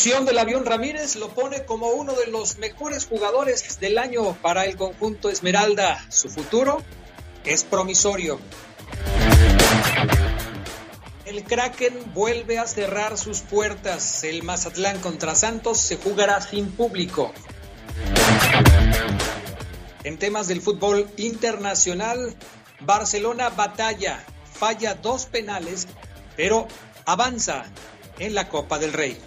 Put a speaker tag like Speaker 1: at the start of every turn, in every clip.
Speaker 1: Evolución del avión Ramírez lo pone como uno de los mejores jugadores del año para el conjunto Esmeralda. Su futuro es promisorio. El Kraken vuelve a cerrar sus puertas. El Mazatlán contra Santos se jugará sin público. En temas del fútbol internacional, Barcelona batalla, falla dos penales, pero avanza en la Copa del Rey.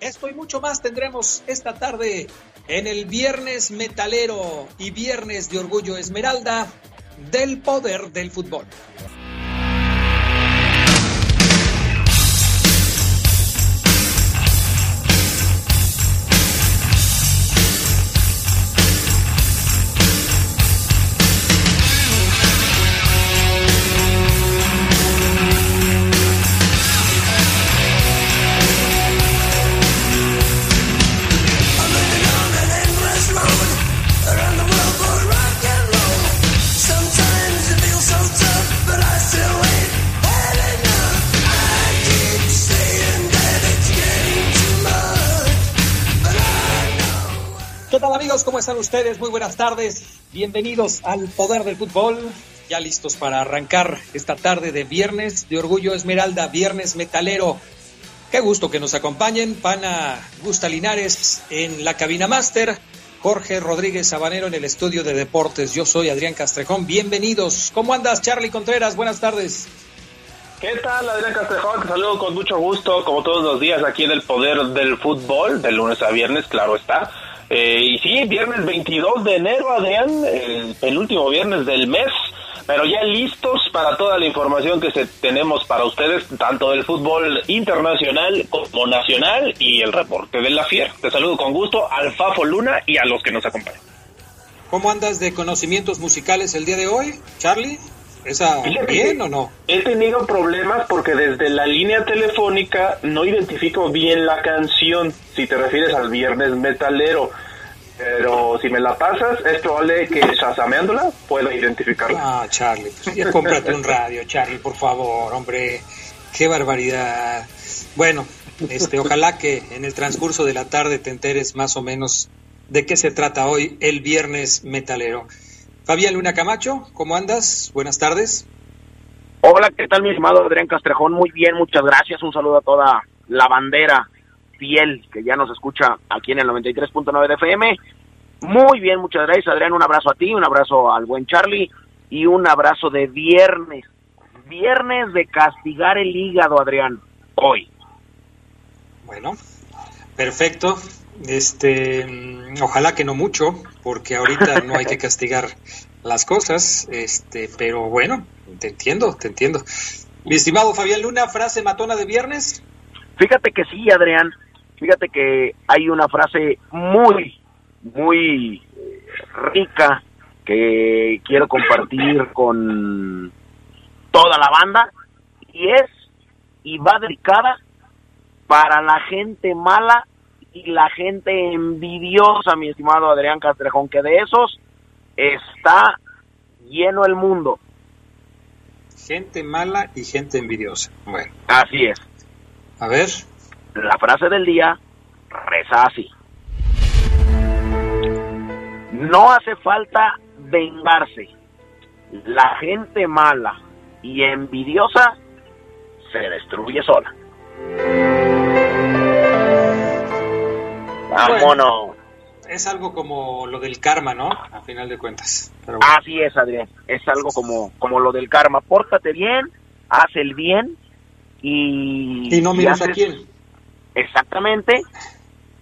Speaker 1: Esto y mucho más tendremos esta tarde en el Viernes Metalero y Viernes de Orgullo Esmeralda del Poder del Fútbol. ¿Qué tal amigos? ¿Cómo están ustedes? Muy buenas tardes. Bienvenidos al Poder del Fútbol. Ya listos para arrancar esta tarde de viernes de Orgullo Esmeralda, viernes metalero. Qué gusto que nos acompañen. Pana Gusta Linares en la cabina máster. Jorge Rodríguez Sabanero en el estudio de deportes. Yo soy Adrián Castrejón. Bienvenidos. ¿Cómo andas, Charlie Contreras? Buenas tardes.
Speaker 2: ¿Qué tal, Adrián Castrejón? Te saludo con mucho gusto, como todos los días, aquí en el Poder del Fútbol, de lunes a viernes, claro está. Eh, y sí, viernes 22 de enero, Adrián, el penúltimo viernes del mes, pero ya listos para toda la información que tenemos para ustedes, tanto del fútbol internacional como nacional y el reporte de la FIER. Te saludo con gusto al Fafo Luna y a los que nos acompañan.
Speaker 1: ¿Cómo andas de conocimientos musicales el día de hoy, Charlie? ¿Esa bien o no?
Speaker 2: He tenido problemas porque desde la línea telefónica no identifico bien la canción, si te refieres al viernes metalero. Pero si me la pasas, es probable que shazameándola pueda identificarla.
Speaker 1: Ah, Charlie, pues ya cómprate un radio, Charlie, por favor, hombre. Qué barbaridad. Bueno, este, ojalá que en el transcurso de la tarde te enteres más o menos de qué se trata hoy el viernes metalero. Fabián Luna Camacho, ¿cómo andas? Buenas tardes.
Speaker 3: Hola, ¿qué tal mi estimado Adrián Castrejón? Muy bien, muchas gracias. Un saludo a toda la bandera fiel que ya nos escucha aquí en el 93.9 de FM. Muy bien, muchas gracias Adrián. Un abrazo a ti, un abrazo al buen Charlie y un abrazo de viernes. Viernes de castigar el hígado, Adrián. Hoy.
Speaker 1: Bueno, perfecto. Este, ojalá que no mucho, porque ahorita no hay que castigar las cosas, este, pero bueno, te entiendo, te entiendo. Mi estimado Fabián Luna, frase matona de viernes.
Speaker 3: Fíjate que sí, Adrián. Fíjate que hay una frase muy, muy rica que quiero compartir con toda la banda y es y va dedicada para la gente mala y la gente envidiosa, mi estimado Adrián Castrejón, que de esos está lleno el mundo.
Speaker 1: Gente mala y gente envidiosa. Bueno,
Speaker 3: Así es.
Speaker 1: a ver.
Speaker 3: La frase del día reza así. No hace falta vengarse. La gente mala y envidiosa se destruye sola. Vámonos.
Speaker 1: Es algo como lo del karma, ¿no? A final de cuentas. Pero bueno.
Speaker 3: Así es, Adrián. Es algo como, como lo del karma. Pórtate bien, haz el bien y...
Speaker 1: y no
Speaker 3: si
Speaker 1: miras a quién.
Speaker 3: Exactamente.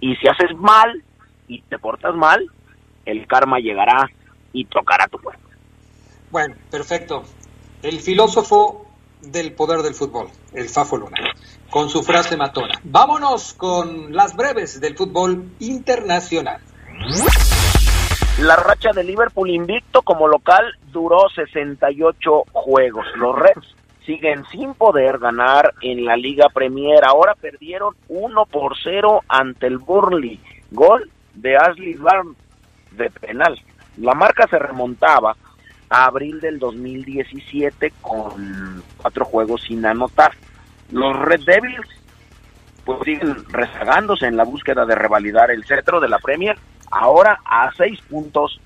Speaker 3: Y si haces mal y te portas mal, el karma llegará y tocará tu puerta.
Speaker 1: Bueno, perfecto. El filósofo del poder del fútbol, el Fafo Luna, con su frase matona. Vámonos con las breves del fútbol internacional.
Speaker 3: La racha de Liverpool invicto como local duró 68 juegos. Los Reds siguen sin poder ganar en la Liga Premier. Ahora perdieron 1 por 0 ante el Burnley. Gol de Ashley Barnes de penal. La marca se remontaba a abril del 2017 con cuatro juegos sin anotar. Los Red Devils pues siguen rezagándose en la búsqueda de revalidar el cetro de la Premier, ahora a seis puntos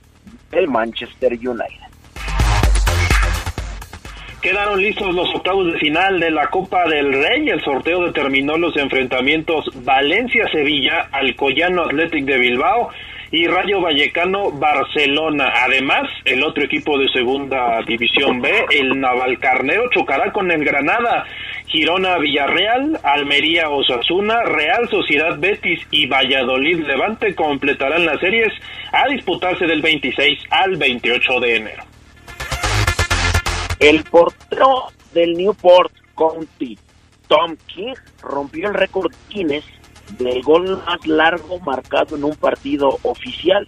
Speaker 3: del Manchester United.
Speaker 2: Quedaron listos los octavos de final de la Copa del Rey. El sorteo determinó los enfrentamientos Valencia-Sevilla, Alcoyano Athletic de Bilbao y Rayo Vallecano Barcelona. Además, el otro equipo de segunda división B, el Navalcarnero, chocará con el Granada. Girona Villarreal, Almería Osasuna, Real Sociedad Betis y Valladolid Levante completarán las series a disputarse del 26 al 28 de enero.
Speaker 3: El portero del Newport County, Tom King, rompió el récord Guinness del gol más largo marcado en un partido oficial.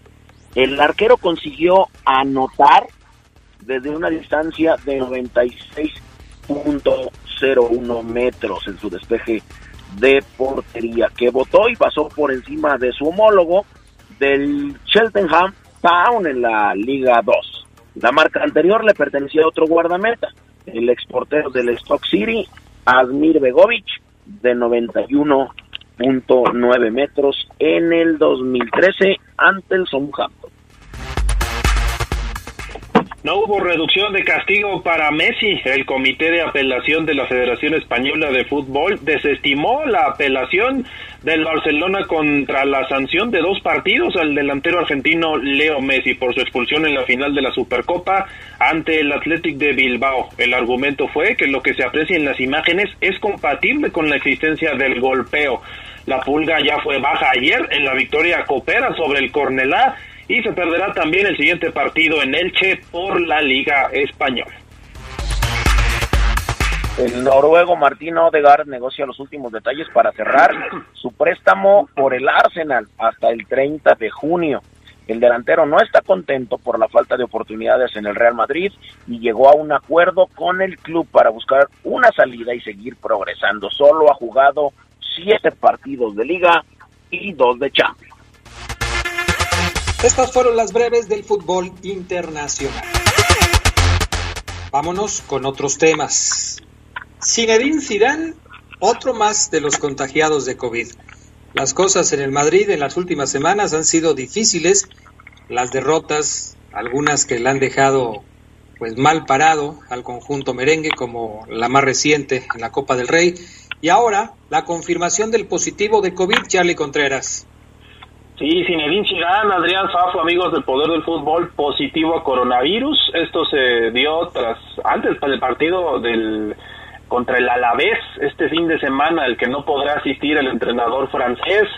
Speaker 3: El arquero consiguió anotar desde una distancia de 96.01 metros en su despeje de portería, que votó y pasó por encima de su homólogo del Cheltenham Town en la Liga 2. La marca anterior le pertenecía a otro guardameta, el exportero del Stock City, Admir Begovic, de 91.9 metros en el 2013 ante el Southampton.
Speaker 2: No hubo reducción de castigo para Messi. El Comité de Apelación de la Federación Española de Fútbol desestimó la apelación del Barcelona contra la sanción de dos partidos al delantero argentino Leo Messi por su expulsión en la final de la Supercopa ante el Athletic de Bilbao. El argumento fue que lo que se aprecia en las imágenes es compatible con la existencia del golpeo. La pulga ya fue baja ayer en la victoria copera sobre el Cornelá y se perderá también el siguiente partido en Elche por la Liga Española.
Speaker 3: El noruego Martín Odegaard negocia los últimos detalles para cerrar su préstamo por el Arsenal hasta el 30 de junio. El delantero no está contento por la falta de oportunidades en el Real Madrid y llegó a un acuerdo con el club para buscar una salida y seguir progresando. Solo ha jugado siete partidos de liga y dos de Champions.
Speaker 1: Estas fueron las breves del fútbol internacional. Vámonos con otros temas. Zinedine Zidane, otro más de los contagiados de COVID. Las cosas en el Madrid en las últimas semanas han sido difíciles, las derrotas, algunas que le han dejado pues mal parado al conjunto merengue como la más reciente en la Copa del Rey y ahora la confirmación del positivo de COVID Charlie Contreras.
Speaker 2: Sí, Zinedine Zidane, Adrián Fafo, amigos del Poder del Fútbol, positivo a coronavirus. Esto se dio tras antes del partido del contra el Alavés este fin de semana, el que no podrá asistir el entrenador francés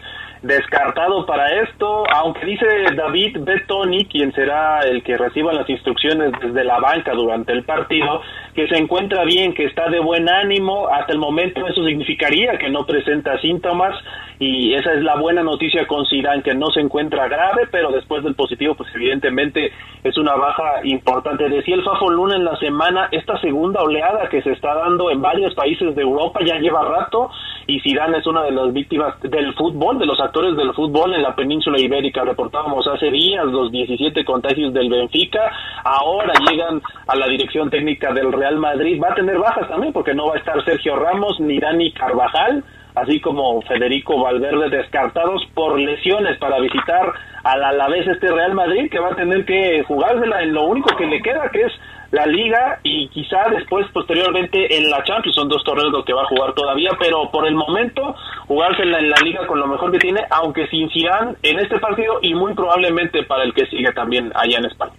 Speaker 2: descartado para esto, aunque dice David Bettoni, quien será el que reciba las instrucciones desde la banca durante el partido, que se encuentra bien, que está de buen ánimo, hasta el momento eso significaría que no presenta síntomas y esa es la buena noticia con Zidane, que no se encuentra grave, pero después del positivo, pues evidentemente es una baja importante. Decía el Fafo Luna en la semana, esta segunda oleada que se está dando en varios países de Europa ya lleva rato y Zidane es una de las víctimas del fútbol, de los actores del fútbol en la península ibérica. Reportábamos hace días los 17 contagios del Benfica, ahora llegan a la dirección técnica del Real Madrid. Va a tener bajas también porque no va a estar Sergio Ramos ni Dani Carvajal, así como Federico Valverde descartados por lesiones para visitar al Alavés este Real Madrid que va a tener que jugársela en lo único que le queda que es la liga y quizá después posteriormente en la Champions. Son dos torneos que va a jugar todavía pero por el momento jugársela en la liga con lo mejor que tiene aunque sin Zidane en este partido y muy probablemente para el que sigue también allá en España.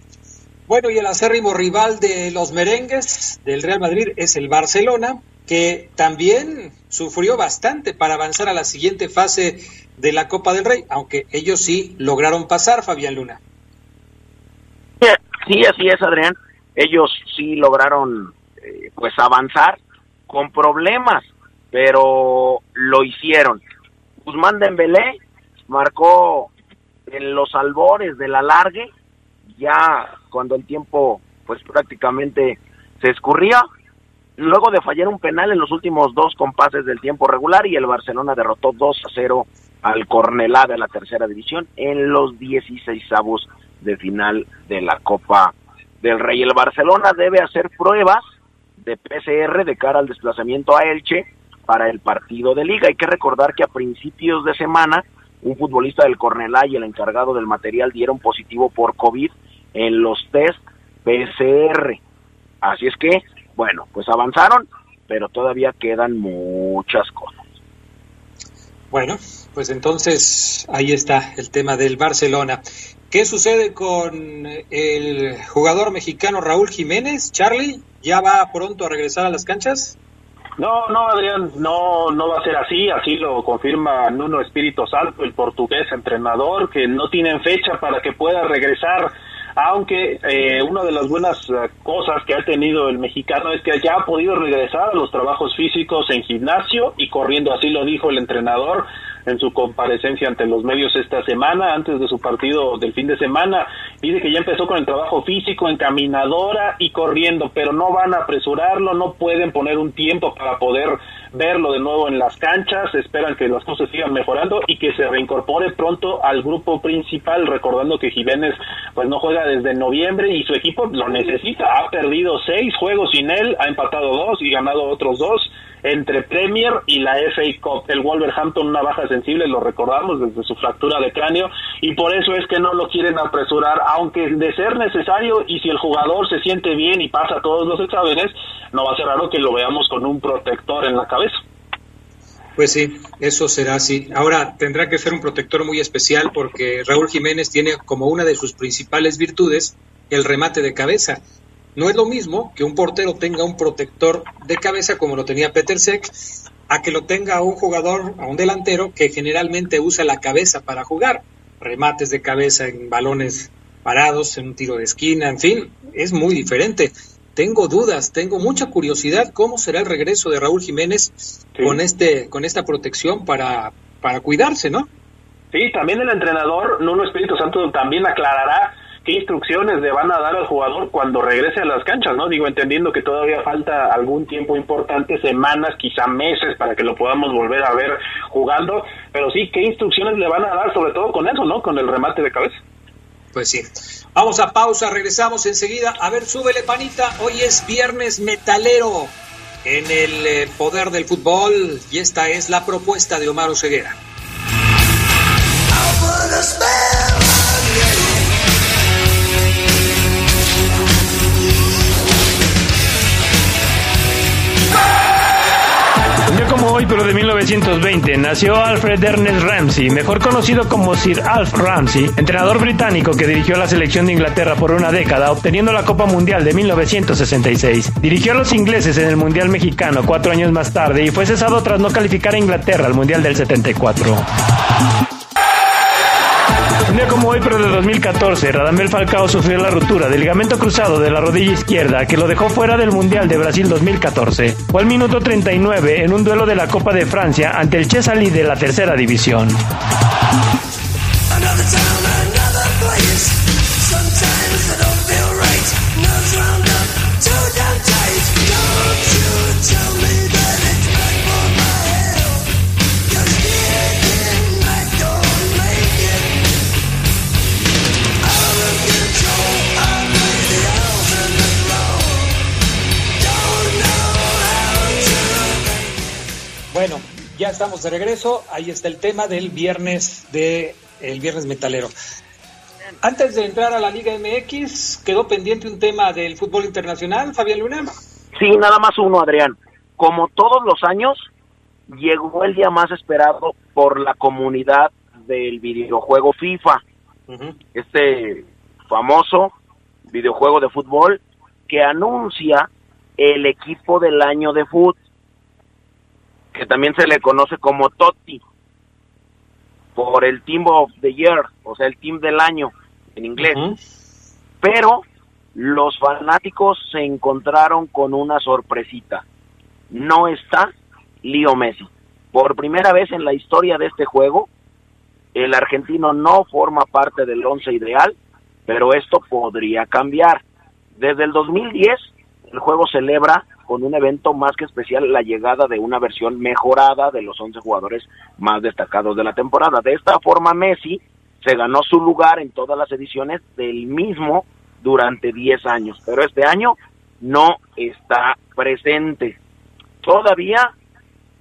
Speaker 1: Bueno y el acérrimo rival de los merengues del Real Madrid es el Barcelona que también sufrió bastante para avanzar a la siguiente fase de la Copa del Rey, aunque ellos sí lograron pasar, Fabián Luna.
Speaker 3: Sí, así es, Adrián ellos sí lograron eh, pues avanzar con problemas, pero lo hicieron. Guzmán Dembélé marcó en los albores del alargue ya cuando el tiempo pues prácticamente se escurría, luego de fallar un penal en los últimos dos compases del tiempo regular y el Barcelona derrotó 2 a 0 al Cornelá de la tercera división en los 16 avos de final de la Copa del Rey. El Barcelona debe hacer pruebas de PCR de cara al desplazamiento a Elche para el partido de liga. Hay que recordar que a principios de semana un futbolista del Cornelá y el encargado del material dieron positivo por COVID en los test PCR. Así es que, bueno, pues avanzaron, pero todavía quedan muchas cosas.
Speaker 1: Bueno, pues entonces ahí está el tema del Barcelona. ¿Qué sucede con el jugador mexicano Raúl Jiménez? Charlie, ¿ya va pronto a regresar a las canchas?
Speaker 2: No, no, Adrián, no, no va a ser así, así lo confirma Nuno Espíritu Santo, el portugués entrenador, que no tienen fecha para que pueda regresar, aunque eh, una de las buenas eh, cosas que ha tenido el mexicano es que ya ha podido regresar a los trabajos físicos en gimnasio y corriendo, así lo dijo el entrenador, en su comparecencia ante los medios esta semana, antes de su partido del fin de semana. Dice que ya empezó con el trabajo físico en caminadora y corriendo, pero no van a apresurarlo, no pueden poner un tiempo para poder verlo de nuevo en las canchas, esperan que las cosas sigan mejorando y que se reincorpore pronto al grupo principal, recordando que Jiménez pues no juega desde noviembre y su equipo lo necesita, ha perdido seis juegos sin él, ha empatado dos y ganado otros dos entre Premier y la FA Cup. El Wolverhampton una baja sensible, lo recordamos desde su fractura de cráneo y por eso es que no lo quieren apresurar, aunque de ser necesario y si el jugador se siente bien y pasa todos los exámenes, no va a ser raro que lo veamos con un protector en la cabeza.
Speaker 1: Pues sí, eso será así. Ahora tendrá que ser un protector muy especial porque Raúl Jiménez tiene como una de sus principales virtudes el remate de cabeza. No es lo mismo que un portero tenga un protector de cabeza como lo tenía Peter Sek, a que lo tenga un jugador, a un delantero que generalmente usa la cabeza para jugar. Remates de cabeza en balones parados, en un tiro de esquina, en fin, es muy diferente. Tengo dudas, tengo mucha curiosidad cómo será el regreso de Raúl Jiménez con este con esta protección para para cuidarse, ¿no?
Speaker 2: Sí, también el entrenador Nuno Espíritu Santo también aclarará qué instrucciones le van a dar al jugador cuando regrese a las canchas, ¿no? Digo, entendiendo que todavía falta algún tiempo importante, semanas, quizá meses, para que lo podamos volver a ver jugando, pero sí, qué instrucciones le van a dar, sobre todo con eso, ¿no? Con el remate de cabeza.
Speaker 1: Pues sí. Vamos a pausa, regresamos enseguida. A ver, súbele panita. Hoy es viernes metalero en el eh, poder del fútbol y esta es la propuesta de Omar Oseguera.
Speaker 4: Hoy, pero de 1920, nació Alfred Ernest Ramsey, mejor conocido como Sir Alf Ramsey, entrenador británico que dirigió la selección de Inglaterra por una década, obteniendo la Copa Mundial de 1966. Dirigió a los ingleses en el Mundial Mexicano cuatro años más tarde y fue cesado tras no calificar a Inglaterra al Mundial del 74. Un día como hoy, pero de 2014, Radamel Falcao sufrió la ruptura del ligamento cruzado de la rodilla izquierda que lo dejó fuera del Mundial de Brasil 2014. Fue al minuto 39 en un duelo de la Copa de Francia ante el Chesalí de la tercera división.
Speaker 1: Estamos de regreso. Ahí está el tema del viernes de el viernes metalero. Antes de entrar a la Liga MX, quedó pendiente un tema del fútbol internacional, Fabián Luna.
Speaker 3: Sí, nada más uno, Adrián. Como todos los años, llegó el día más esperado por la comunidad del videojuego FIFA. Este famoso videojuego de fútbol que anuncia el equipo del año de fútbol que también se le conoce como Totti, por el Team of the Year, o sea, el Team del año en inglés. Pero los fanáticos se encontraron con una sorpresita. No está Leo Messi. Por primera vez en la historia de este juego, el argentino no forma parte del once ideal pero esto podría cambiar. Desde el 2010, el juego celebra con un evento más que especial la llegada de una versión mejorada de los 11 jugadores más destacados de la temporada. De esta forma, Messi se ganó su lugar en todas las ediciones del mismo durante 10 años, pero este año no está presente. Todavía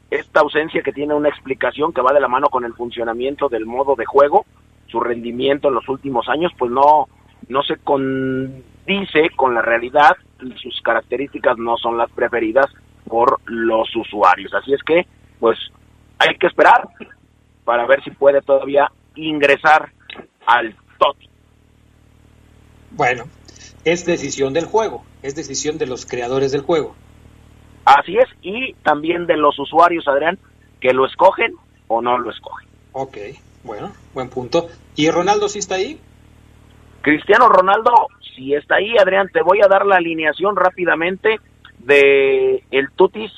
Speaker 3: esta ausencia que tiene una explicación que va de la mano con el funcionamiento del modo de juego, su rendimiento en los últimos años, pues no, no se condice con la realidad sus características no son las preferidas por los usuarios. Así es que, pues, hay que esperar para ver si puede todavía ingresar al top.
Speaker 1: Bueno, es decisión del juego, es decisión de los creadores del juego.
Speaker 3: Así es, y también de los usuarios, Adrián, que lo escogen o no lo escogen.
Speaker 1: Ok, bueno, buen punto. ¿Y Ronaldo sí está ahí?
Speaker 3: Cristiano Ronaldo sí está ahí, Adrián. Te voy a dar la alineación rápidamente de el Tutis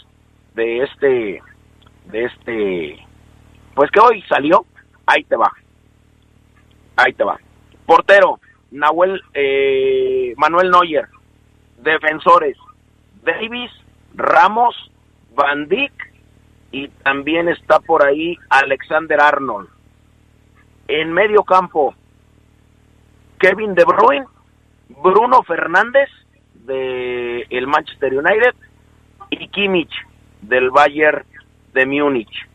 Speaker 3: de este, de este, pues que hoy salió. Ahí te va, ahí te va. Portero, Nahuel, eh, Manuel Neuer. Defensores, Davis, Ramos, Van Dijk y también está por ahí Alexander Arnold. En medio campo, Kevin De Bruyne, Bruno Fernández de el Manchester United y Kimmich del Bayern de Múnich.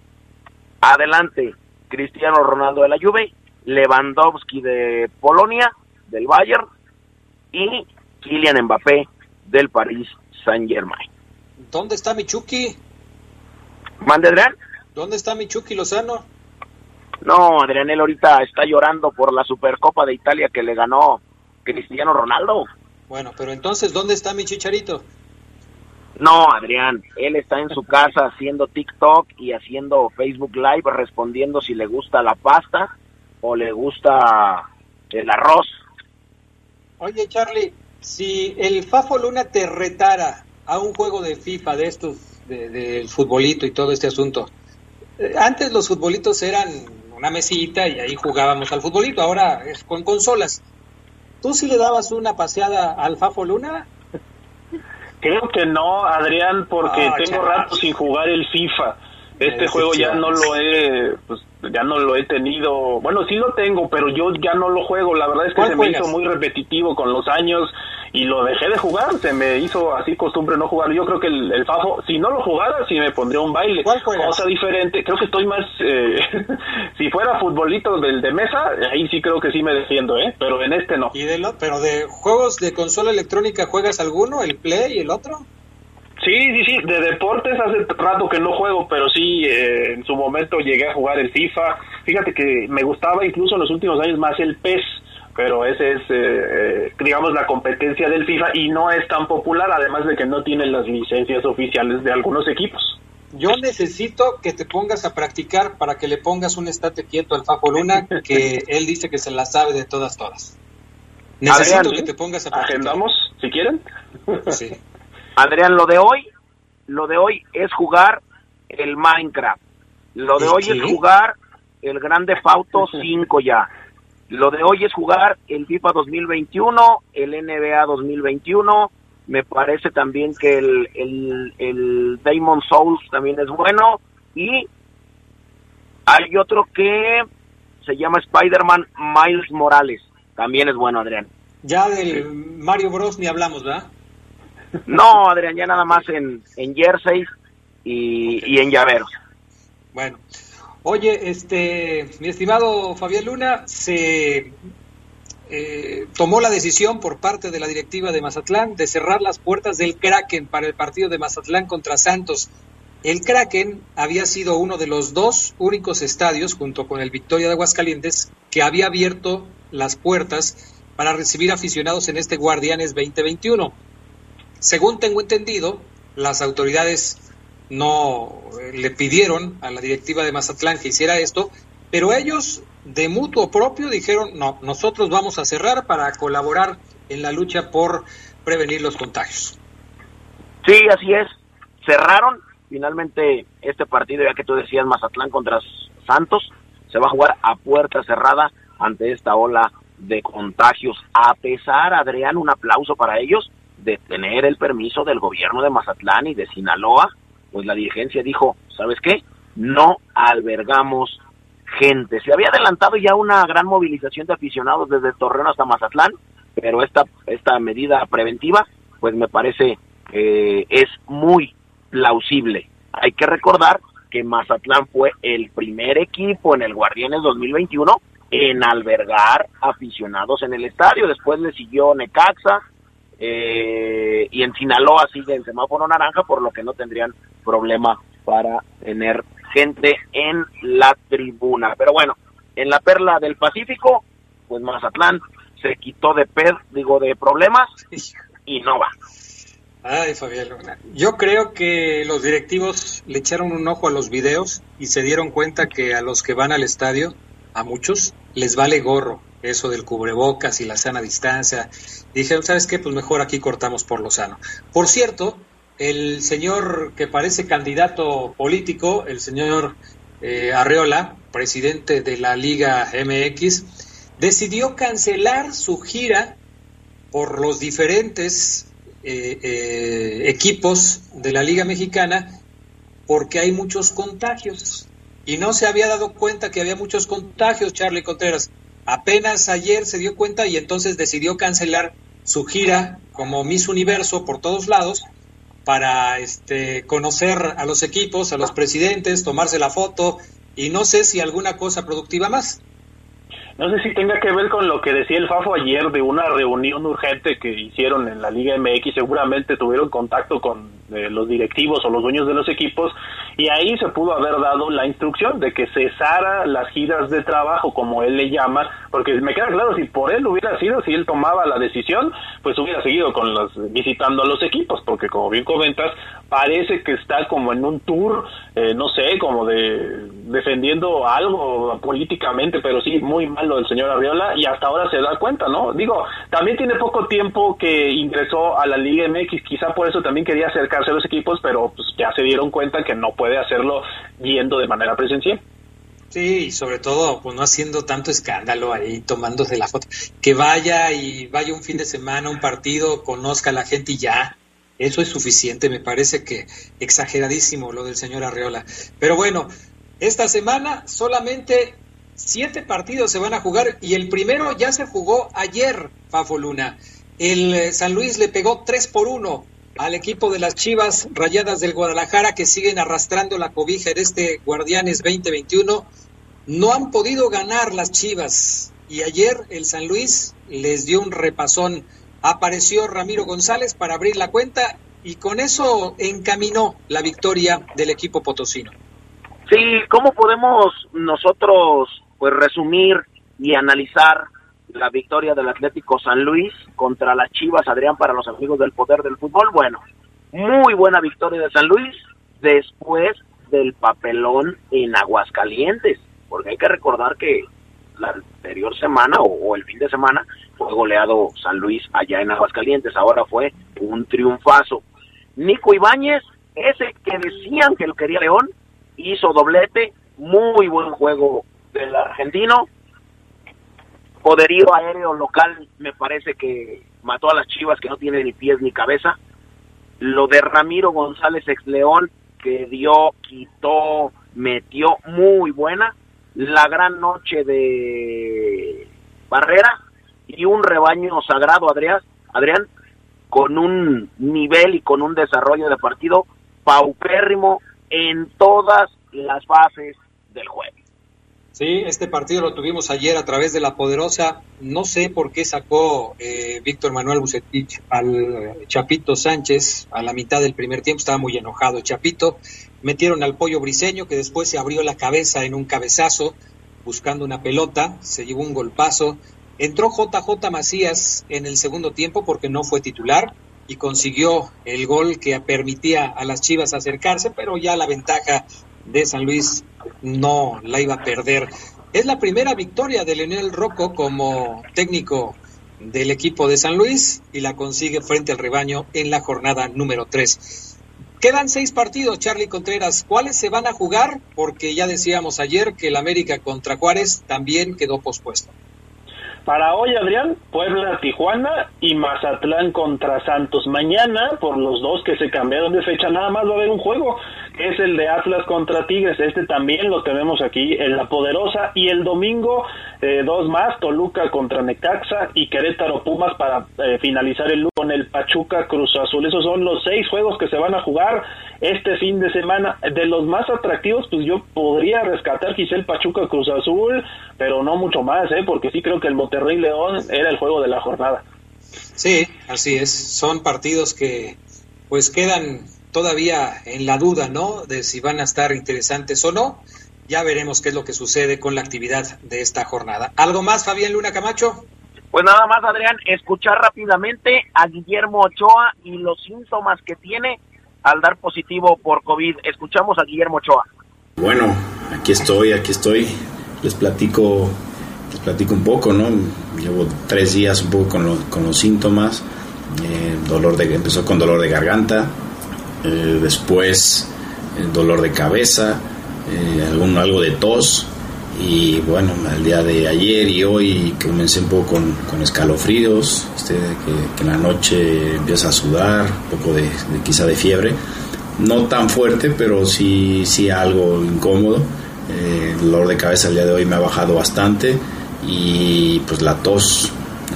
Speaker 3: Adelante, Cristiano Ronaldo de la Juve, Lewandowski de Polonia, del Bayern y Kylian Mbappé del Paris Saint-Germain.
Speaker 1: ¿Dónde está Michuki?
Speaker 3: ¿Mande, Adrián?
Speaker 1: ¿Dónde está Michuki Lozano?
Speaker 3: No, Adrián, él ahorita está llorando por la Supercopa de Italia que le ganó Cristiano Ronaldo.
Speaker 1: Bueno, pero entonces, ¿dónde está mi chicharito?
Speaker 3: No, Adrián, él está en su casa haciendo TikTok y haciendo Facebook Live respondiendo si le gusta la pasta o le gusta el arroz.
Speaker 1: Oye, Charlie, si el Fafo Luna te retara a un juego de FIFA de estos, del de futbolito y todo este asunto, eh, antes los futbolitos eran una mesita y ahí jugábamos al futbolito, ahora es con consolas. ¿Tú sí le dabas una paseada al Fafo Luna?
Speaker 2: Creo que no, Adrián, porque
Speaker 1: Ah,
Speaker 2: tengo
Speaker 1: chaval.
Speaker 2: rato sin jugar el FIFA. Este juego ya no lo he, pues, ya no lo he tenido. Bueno, sí lo tengo, pero yo ya no lo juego. La verdad es que
Speaker 1: ¿Cuál
Speaker 2: se me hizo muy repetitivo con los años y lo dejé de jugar. Se me hizo así costumbre no jugar. Yo creo que el, el Fafo, si no lo jugara, sí me pondría un baile.
Speaker 1: ¿Cuál juegas?
Speaker 2: Cosa diferente. Creo que estoy más. eh, si fuera futbolito del de mesa, ahí sí creo que sí me defiendo, ¿eh? Pero en este no.
Speaker 1: ¿Y de lo, pero de juegos de consola electrónica juegas alguno, el Play y el otro?
Speaker 2: Sí, sí, sí, de deportes hace rato que no juego, pero sí, eh, en su momento llegué a jugar el FIFA. Fíjate que me gustaba incluso en los últimos años más el PES, pero ese es, eh, eh, digamos, la competencia del FIFA y no es tan popular, además de que no tiene las licencias oficiales de algunos equipos.
Speaker 1: Yo necesito que te pongas a practicar para que le pongas un estate quieto al Fafo Luna, que él dice que se la sabe de todas, todas. Necesito
Speaker 3: Adrián,
Speaker 1: que te pongas a practicar.
Speaker 2: Agendamos, si quieren.
Speaker 1: Sí.
Speaker 3: Adrián, lo de hoy, lo de hoy es jugar el Minecraft. Lo de
Speaker 1: ¿El
Speaker 3: hoy
Speaker 1: qué?
Speaker 3: es jugar el Grande Fauto 5 ya. Lo de hoy es jugar el FIFA 2021, el NBA 2021. Me parece también que el, el, el Damon Souls también es bueno. Y hay otro que se llama Spider-Man Miles Morales. También es bueno, Adrián.
Speaker 1: Ya del Mario Bros ni hablamos, ¿verdad?
Speaker 3: No, Adrián, ya nada más en, en jerseys y, y en llaveros.
Speaker 1: Bueno, oye, este, mi estimado Fabián Luna, se eh, tomó la decisión por parte de la directiva de Mazatlán de cerrar las puertas del Kraken para el partido de Mazatlán contra Santos. El Kraken había sido uno de los dos únicos estadios, junto con el Victoria de Aguascalientes, que había abierto las puertas para recibir aficionados en este Guardianes 2021. Según tengo entendido, las autoridades no eh, le pidieron a la directiva de Mazatlán que hiciera esto, pero ellos de mutuo propio dijeron, no, nosotros vamos a cerrar para colaborar en la lucha por prevenir los contagios.
Speaker 3: Sí, así es. Cerraron finalmente este partido, ya que tú decías Mazatlán contra Santos, se va a jugar a puerta cerrada ante esta ola de contagios, a pesar, Adrián, un aplauso para ellos, de tener el permiso del gobierno de Mazatlán y de Sinaloa, pues la dirigencia dijo, ¿sabes qué? No albergamos gente. Se había adelantado ya una gran movilización de aficionados desde Torreón hasta Mazatlán, pero esta, esta medida preventiva, pues me parece que es muy plausible. Hay que recordar que Mazatlán fue el primer equipo en el Guardianes 2021 en albergar aficionados en el estadio. Después le siguió Necaxa eh, y en Sinaloa sigue el semáforo naranja, por lo que no tendrían problema para tener gente en la tribuna. Pero bueno, en la perla del Pacífico, pues Mazatlán se quitó de pez, digo, de problemas y no va.
Speaker 1: Ay, Fabián, yo creo que los directivos le echaron un ojo a los videos y se dieron cuenta que a los que van al estadio, a muchos, les vale gorro eso del cubrebocas y la sana distancia. dijeron, ¿sabes qué? Pues mejor aquí cortamos por lo sano. Por cierto, el señor que parece candidato político, el señor eh, Arreola, presidente de la Liga MX, decidió cancelar su gira por los diferentes eh, eh, equipos de la Liga Mexicana porque hay muchos contagios. Y no se había dado cuenta que había muchos contagios, Charlie Contreras. Apenas ayer se dio cuenta y entonces decidió cancelar su gira como Miss Universo por todos lados para este, conocer a los equipos, a los presidentes, tomarse la foto y no sé si alguna cosa productiva más.
Speaker 2: No sé si tenga que ver con lo que decía el Fafo ayer de una reunión urgente que hicieron en la Liga MX. Seguramente tuvieron contacto con eh, los directivos o los dueños de los equipos y ahí se pudo haber dado la instrucción de que cesara las giras de trabajo, como él le llama, porque me queda claro, si por él hubiera sido, si él tomaba la decisión, pues hubiera seguido con los, visitando a los equipos, porque como bien comentas, parece que está como en un tour, eh, no sé, como de defendiendo algo políticamente, pero sí, muy mal lo del señor Arriola, y hasta ahora se da cuenta, ¿no? Digo, también tiene poco tiempo que ingresó a la Liga MX, quizá por eso también quería acercarse a los equipos, pero pues ya se dieron cuenta que no puede hacerlo yendo de manera presencial.
Speaker 1: Sí, y sobre todo, pues no haciendo tanto escándalo ahí, tomándose la foto. Que vaya y vaya un fin de semana, un partido, conozca a la gente y ya. Eso es suficiente, me parece que exageradísimo lo del señor Arreola. Pero bueno, esta semana solamente siete partidos se van a jugar y el primero ya se jugó ayer, Fafo Luna. El eh, San Luis le pegó tres por uno al equipo de las Chivas Rayadas del Guadalajara que siguen arrastrando la cobija en este Guardianes 2021 no han podido ganar las Chivas y ayer el San Luis les dio un repasón. Apareció Ramiro González para abrir la cuenta y con eso encaminó la victoria del equipo potosino.
Speaker 3: Sí, ¿cómo podemos nosotros pues resumir y analizar la victoria del Atlético San Luis contra las Chivas, Adrián, para los amigos del poder del fútbol? Bueno, muy buena victoria de San Luis después del papelón en Aguascalientes porque hay que recordar que la anterior semana o, el fin de semana fue goleado San Luis allá en Aguascalientes, ahora fue un triunfazo. Nico Ibáñez, ese que decían que lo quería León, hizo doblete, muy buen juego del argentino, poderío aéreo local me parece que mató a las chivas que no tiene ni pies ni cabeza. Lo de Ramiro González ex León que dio, quitó, metió muy buena la gran noche de Barrera y un rebaño sagrado, Adrián, Adrián, con un nivel y con un desarrollo de partido paupérrimo en todas las fases del juego.
Speaker 1: Sí, este partido lo tuvimos ayer a través de la poderosa. No sé por qué sacó eh, Víctor Manuel Bucetich al Chapito Sánchez a la mitad del primer tiempo. Estaba muy enojado Chapito metieron al pollo briseño que después se abrió la cabeza en un cabezazo buscando una pelota, se llevó un golpazo. Entró JJ Macías en el segundo tiempo porque no fue titular y consiguió el gol que permitía a las Chivas acercarse, pero ya la ventaja de San Luis no la iba a perder. Es la primera victoria de Leonel Rocco como técnico del equipo de San Luis y la consigue frente al rebaño en la jornada número 3. Quedan seis partidos, Charlie Contreras. ¿Cuáles se van a jugar? Porque ya decíamos ayer que el América contra Juárez también quedó pospuesto.
Speaker 2: Para hoy, Adrián, Puebla, Tijuana y Mazatlán contra Santos. Mañana, por los dos que se cambiaron de fecha, nada más va a haber un juego, es el de Atlas contra Tigres. Este también lo tenemos aquí en La Poderosa. Y el domingo, eh, dos más, Toluca contra Necaxa y Querétaro Pumas para eh, finalizar el con el Pachuca Cruz Azul. Esos son los seis juegos que se van a jugar este fin de semana. De los más atractivos, pues yo podría rescatar quizá el Pachuca Cruz Azul, pero no mucho más, ¿eh? porque sí creo que el Monterrey León era el juego de la jornada.
Speaker 1: Sí, así es. Son partidos que pues quedan todavía en la duda, ¿no? De si van a estar interesantes o no. Ya veremos qué es lo que sucede con la actividad de esta jornada. ¿Algo más, Fabián Luna Camacho?
Speaker 3: Pues nada más, Adrián, escuchar rápidamente a Guillermo Ochoa y los síntomas que tiene al dar positivo por COVID. Escuchamos a Guillermo Ochoa.
Speaker 5: Bueno, aquí estoy, aquí estoy. Les platico, les platico un poco, ¿no? Llevo tres días un poco con, con los síntomas. Eh, dolor de, empezó con dolor de garganta, eh, después el dolor de cabeza, eh, algún, algo de tos, y bueno, el día de ayer y hoy comencé un poco con, escalofríos, este, que, en la noche empieza a sudar, un poco de, quizá de fiebre, no tan fuerte, pero sí, sí algo incómodo. Eh, el dolor de cabeza el día de hoy me ha bajado bastante y pues la tos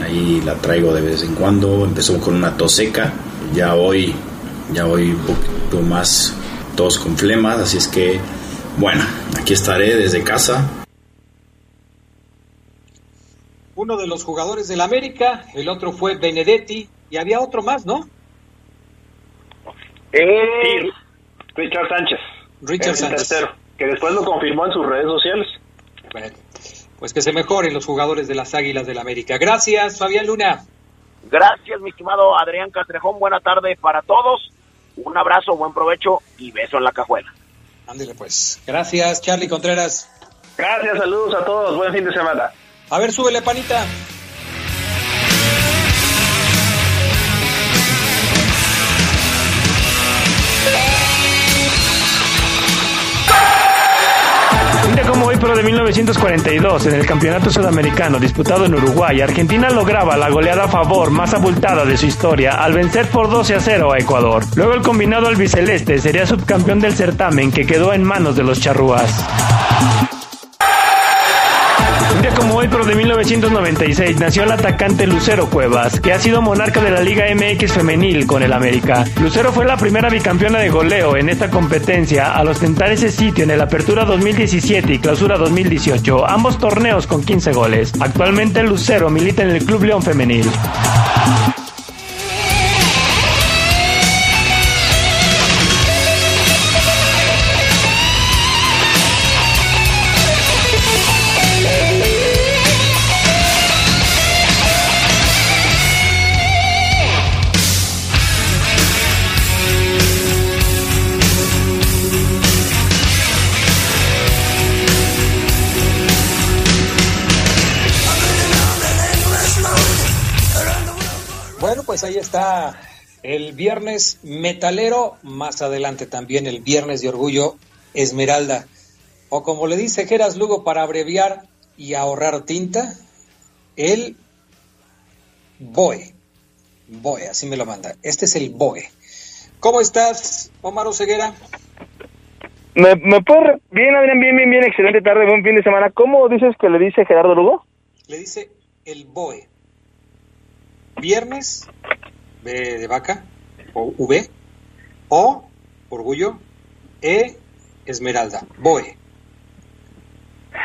Speaker 5: ahí la traigo de vez en cuando. Empezó con una tos seca, ya hoy, ya hoy un poquito más tos con flemas, así es que bueno, aquí estaré desde casa
Speaker 1: uno de los jugadores del América, el otro fue Benedetti y había otro más, ¿no?
Speaker 2: Eh, Richard Sánchez.
Speaker 1: Richard Sánchez. Tercero,
Speaker 2: que después lo confirmó en sus redes sociales.
Speaker 1: pues que se mejoren los jugadores de las Águilas del América. Gracias, Fabián Luna.
Speaker 3: Gracias, mi estimado Adrián Castrejón. Buena tarde para todos. Un abrazo, buen provecho y beso en la cajuela.
Speaker 1: Ándale pues. Gracias, Charlie Contreras.
Speaker 2: Gracias, saludos a todos. Buen fin de semana.
Speaker 1: A ver, súbele, panita.
Speaker 4: De 1942, en el Campeonato Sudamericano disputado en Uruguay, Argentina lograba la goleada a favor más abultada de su historia al vencer por 12 a 0 a Ecuador. Luego el combinado albiceleste sería subcampeón del certamen que quedó en manos de los charrúas. 1996, nació el atacante Lucero Cuevas, que ha sido monarca de la Liga MX femenil con el América. Lucero fue la primera bicampeona de goleo en esta competencia al ostentar ese sitio en el Apertura 2017 y Clausura 2018, ambos torneos con 15 goles. Actualmente Lucero milita en el Club León Femenil.
Speaker 1: Pues ahí está el viernes metalero, más adelante también el viernes de orgullo Esmeralda. O como le dice Geras Lugo para abreviar y ahorrar tinta, el BOE. BOE, así me lo manda. Este es el BOE. ¿Cómo estás, Omar Oseguera?
Speaker 6: ¿Me, me puedo... Bien, Adrián, bien, bien, bien, excelente tarde, buen fin de semana. ¿Cómo dices que le dice Gerardo Lugo?
Speaker 1: Le dice el BOE. Viernes, B de vaca, o V, O, orgullo, E, esmeralda, BOE.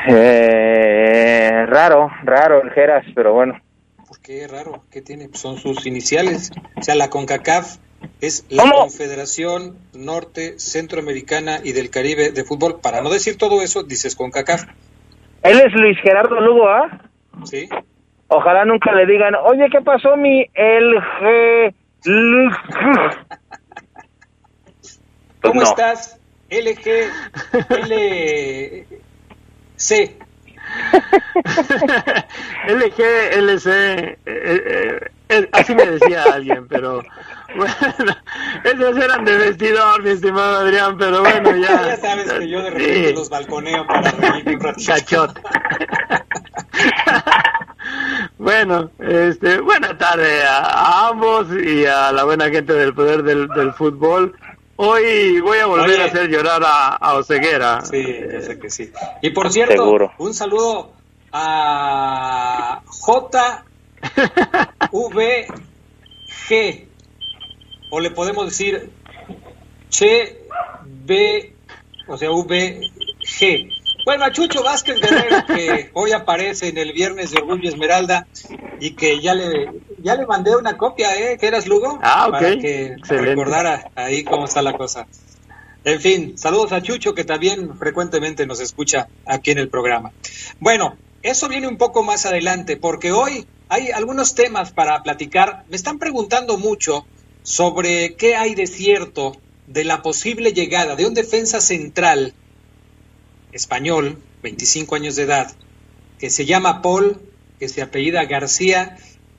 Speaker 6: Eh, raro, raro el Geras, pero bueno.
Speaker 1: ¿Por qué raro? ¿Qué tiene? Son sus iniciales. O sea, la CONCACAF es la Confederación Norte Centroamericana y del Caribe de Fútbol. Para no decir todo eso, dices CONCACAF.
Speaker 6: Él es Luis Gerardo Lugo, ¿ah?
Speaker 1: Sí.
Speaker 6: Ojalá nunca le digan, oye, ¿qué pasó mi LG?
Speaker 1: ¿Cómo estás? LG, LC.
Speaker 4: LG, LC, eh, eh, eh, así me decía alguien, pero bueno, esos eran de vestidor, mi estimado Adrián, pero bueno, ya.
Speaker 1: Ya sabes que yo de repente los balconeo para reírme un
Speaker 4: Cachote.
Speaker 7: Bueno, este, buena tarde a, ambos y a la buena gente del poder del, fútbol. Hoy voy a volver a hacer llorar a, Oseguera.
Speaker 1: Sí, ya sé que sí. Y por cierto, un saludo a JVG, o le podemos decir Che B, o sea, VG. Bueno, a Chucho Vázquez Guerrero, que hoy aparece en el Viernes de Orgullo Esmeralda y que ya le ya le mandé una copia, ¿eh? ¿Que eras Lugo?
Speaker 7: Ah, ok.
Speaker 1: Para que recordara ahí cómo está la cosa. En fin, saludos a Chucho, que también frecuentemente nos escucha aquí en el programa. Bueno, eso viene un poco más adelante, porque hoy hay algunos temas para platicar. Me están preguntando mucho sobre qué hay de cierto de la posible llegada de un defensa central español, 25 años de edad, que se llama Paul, que se apellida García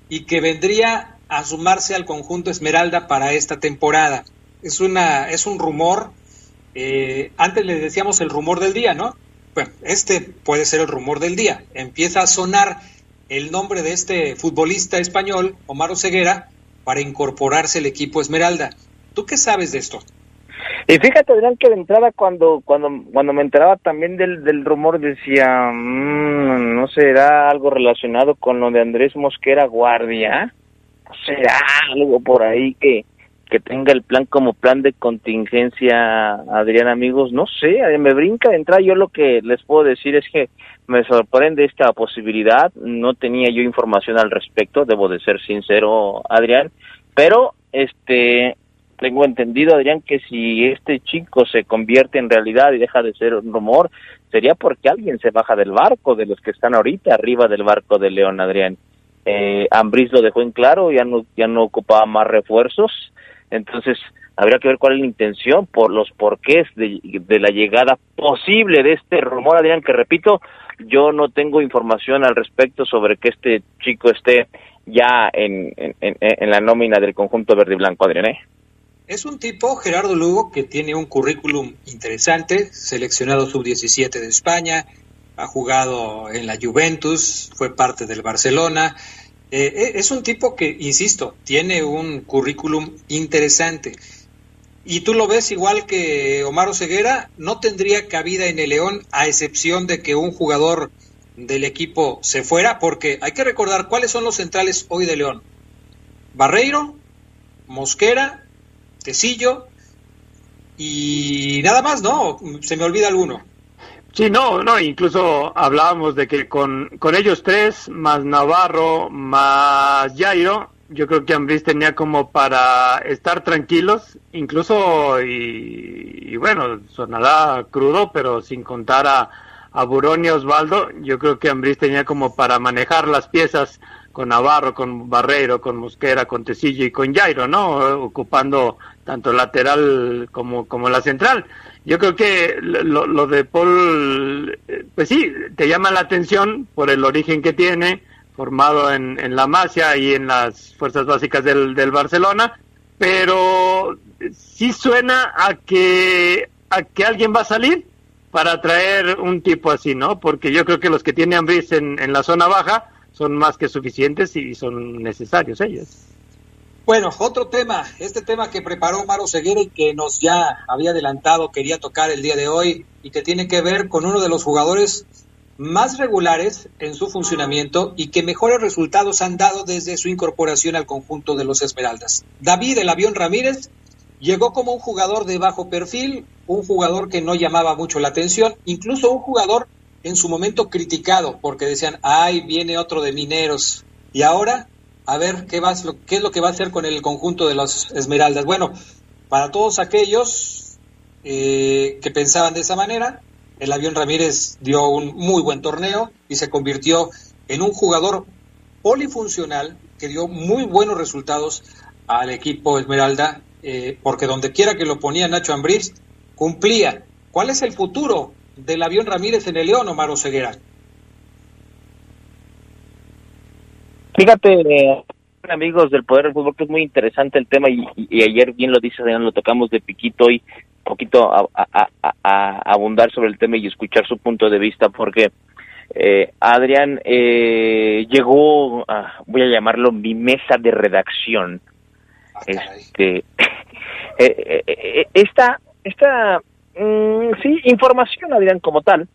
Speaker 1: y que vendría a sumarse al conjunto Esmeralda para esta temporada. Es, una, es un rumor, eh, antes le decíamos el rumor del día, ¿no? Bueno, este puede ser el rumor del día. Empieza a sonar el nombre de este futbolista español, Omar Ceguera, para incorporarse al equipo Esmeralda. ¿Tú qué sabes de esto?
Speaker 6: Y fíjate, Adrián, que de entrada cuando cuando cuando me enteraba también del, del rumor decía, mmm, ¿no será algo relacionado con lo de Andrés Mosquera Guardia? ¿Será algo por ahí que, que tenga el plan como plan de contingencia, Adrián, amigos? No sé, me brinca de entrada. Yo lo que les puedo decir es que me sorprende esta posibilidad. No tenía yo información al respecto, debo de ser sincero, Adrián. Pero, este, tengo entendido, Adrián, que si este chico se convierte en realidad y deja de ser un rumor, sería porque alguien se baja del barco, de los que están ahorita arriba del barco de León, Adrián. Eh, Ambris lo dejó en claro, ya no, ya no ocupaba más refuerzos, entonces habría que ver cuál es la intención, por los porqués de, la llegada posible de este rumor, Adrián, que repito, yo no tengo información al respecto sobre que este chico esté ya en, en, en, la nómina del conjunto verde y blanco, Adrián. ¿eh?
Speaker 1: Es un tipo, Gerardo Lugo, que tiene un currículum interesante, seleccionado sub-17 de España, ha jugado en la Juventus, fue parte del Barcelona. Eh, eh, es un tipo que, insisto, tiene un currículum interesante. Y tú lo ves igual que Omar Ceguera, no tendría cabida en el León, a excepción de que un jugador del equipo se fuera, porque hay que recordar cuáles son los centrales hoy de León. Barreiro, Mosquera Tecillo y nada más, ¿no? Se me olvida alguno.
Speaker 7: Sí, no, no, incluso hablábamos de que con, con ellos tres, más Navarro, más Jairo, yo creo que Ambris tenía como para estar tranquilos, incluso, y, bueno, sonará crudo, pero sin contar a, a Burón y Osvaldo, yo creo que Ambris tenía como para manejar las piezas con Navarro, con Barreiro, con Mosquera, con Tecillo y con Jairo, ¿no? Ocupando tanto lateral como, como la central. Yo creo que lo, de Paul, eh, pues sí, te llama la atención por el origen que tiene, formado en, en la Masia y en las fuerzas básicas del, del Barcelona, pero sí suena a que, a que alguien va a salir para traer un tipo así, ¿no? Porque yo creo que los que tienen Ambris en la zona baja son más que suficientes y son necesarios ellos.
Speaker 1: Bueno, otro tema, este tema que preparó Maro Seguera y que nos ya había adelantado, quería tocar el día de hoy y que tiene que ver con uno de los jugadores más regulares en su funcionamiento y que mejores resultados han dado desde su incorporación al conjunto de los Esmeraldas. David el avión Ramírez llegó como un jugador de bajo perfil, un jugador que no llamaba mucho la atención, incluso un jugador en su momento criticado porque decían, ay, viene otro de mineros. Y ahora a ver qué, va, qué es lo que va a hacer con el conjunto de los Esmeraldas. Bueno, para todos aquellos eh, que pensaban de esa manera, el avión Ramírez dio un muy buen torneo y se convirtió en un jugador polifuncional que dio muy buenos resultados al equipo Esmeralda, eh, porque donde quiera que lo ponía Nacho Ambriz, cumplía. ¿Cuál es el futuro del avión Ramírez en el León, Omar Oseguera?
Speaker 6: Fíjate, amigos del Poder del Fútbol, que es muy interesante el tema y, ayer bien lo dice, lo tocamos de piquito y poquito a, abundar sobre el tema y escuchar su punto de vista, porque eh, Adrián, eh, llegó, a, voy a llamarlo mi mesa de redacción.
Speaker 1: Ah,
Speaker 6: este, eh, eh, eh, esta, esta, mm, sí, información, Adrián, como tal,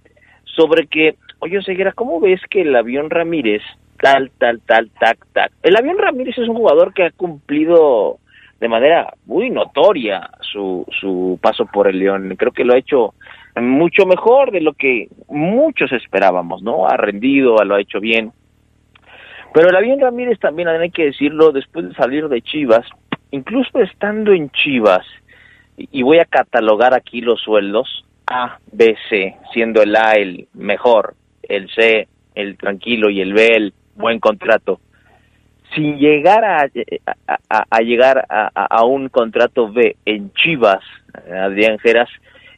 Speaker 6: sobre que, oye, Seguera, ¿cómo ves que el avión Ramírez, tal, tal, tal, tac, tac? El avión Ramírez es un jugador que ha cumplido de manera muy notoria su, su paso por el León. Creo que lo ha hecho mucho mejor de lo que muchos esperábamos, ¿no? Ha rendido, lo ha hecho bien. Pero el avión Ramírez también, hay que decirlo, después de salir de Chivas, incluso estando en Chivas, y voy a catalogar aquí los sueldos, A, B, C, siendo el A el mejor, el C el tranquilo y el B el buen contrato. Sin llegar a, llegar a, a, un contrato B en Chivas, Adrián Geras,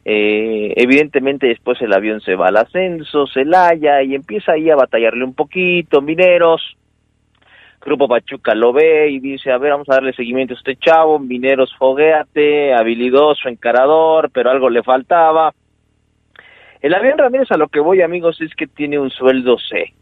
Speaker 6: eh, evidentemente después el avión se va al ascenso, se laya y empieza ahí a batallarle un poquito, Mineros, Grupo Pachuca lo ve y dice, a ver, vamos a darle seguimiento a este chavo, Mineros fogueate, habilidoso, encarador, pero algo le faltaba. El avión Ramírez a lo que voy amigos es que tiene un sueldo C.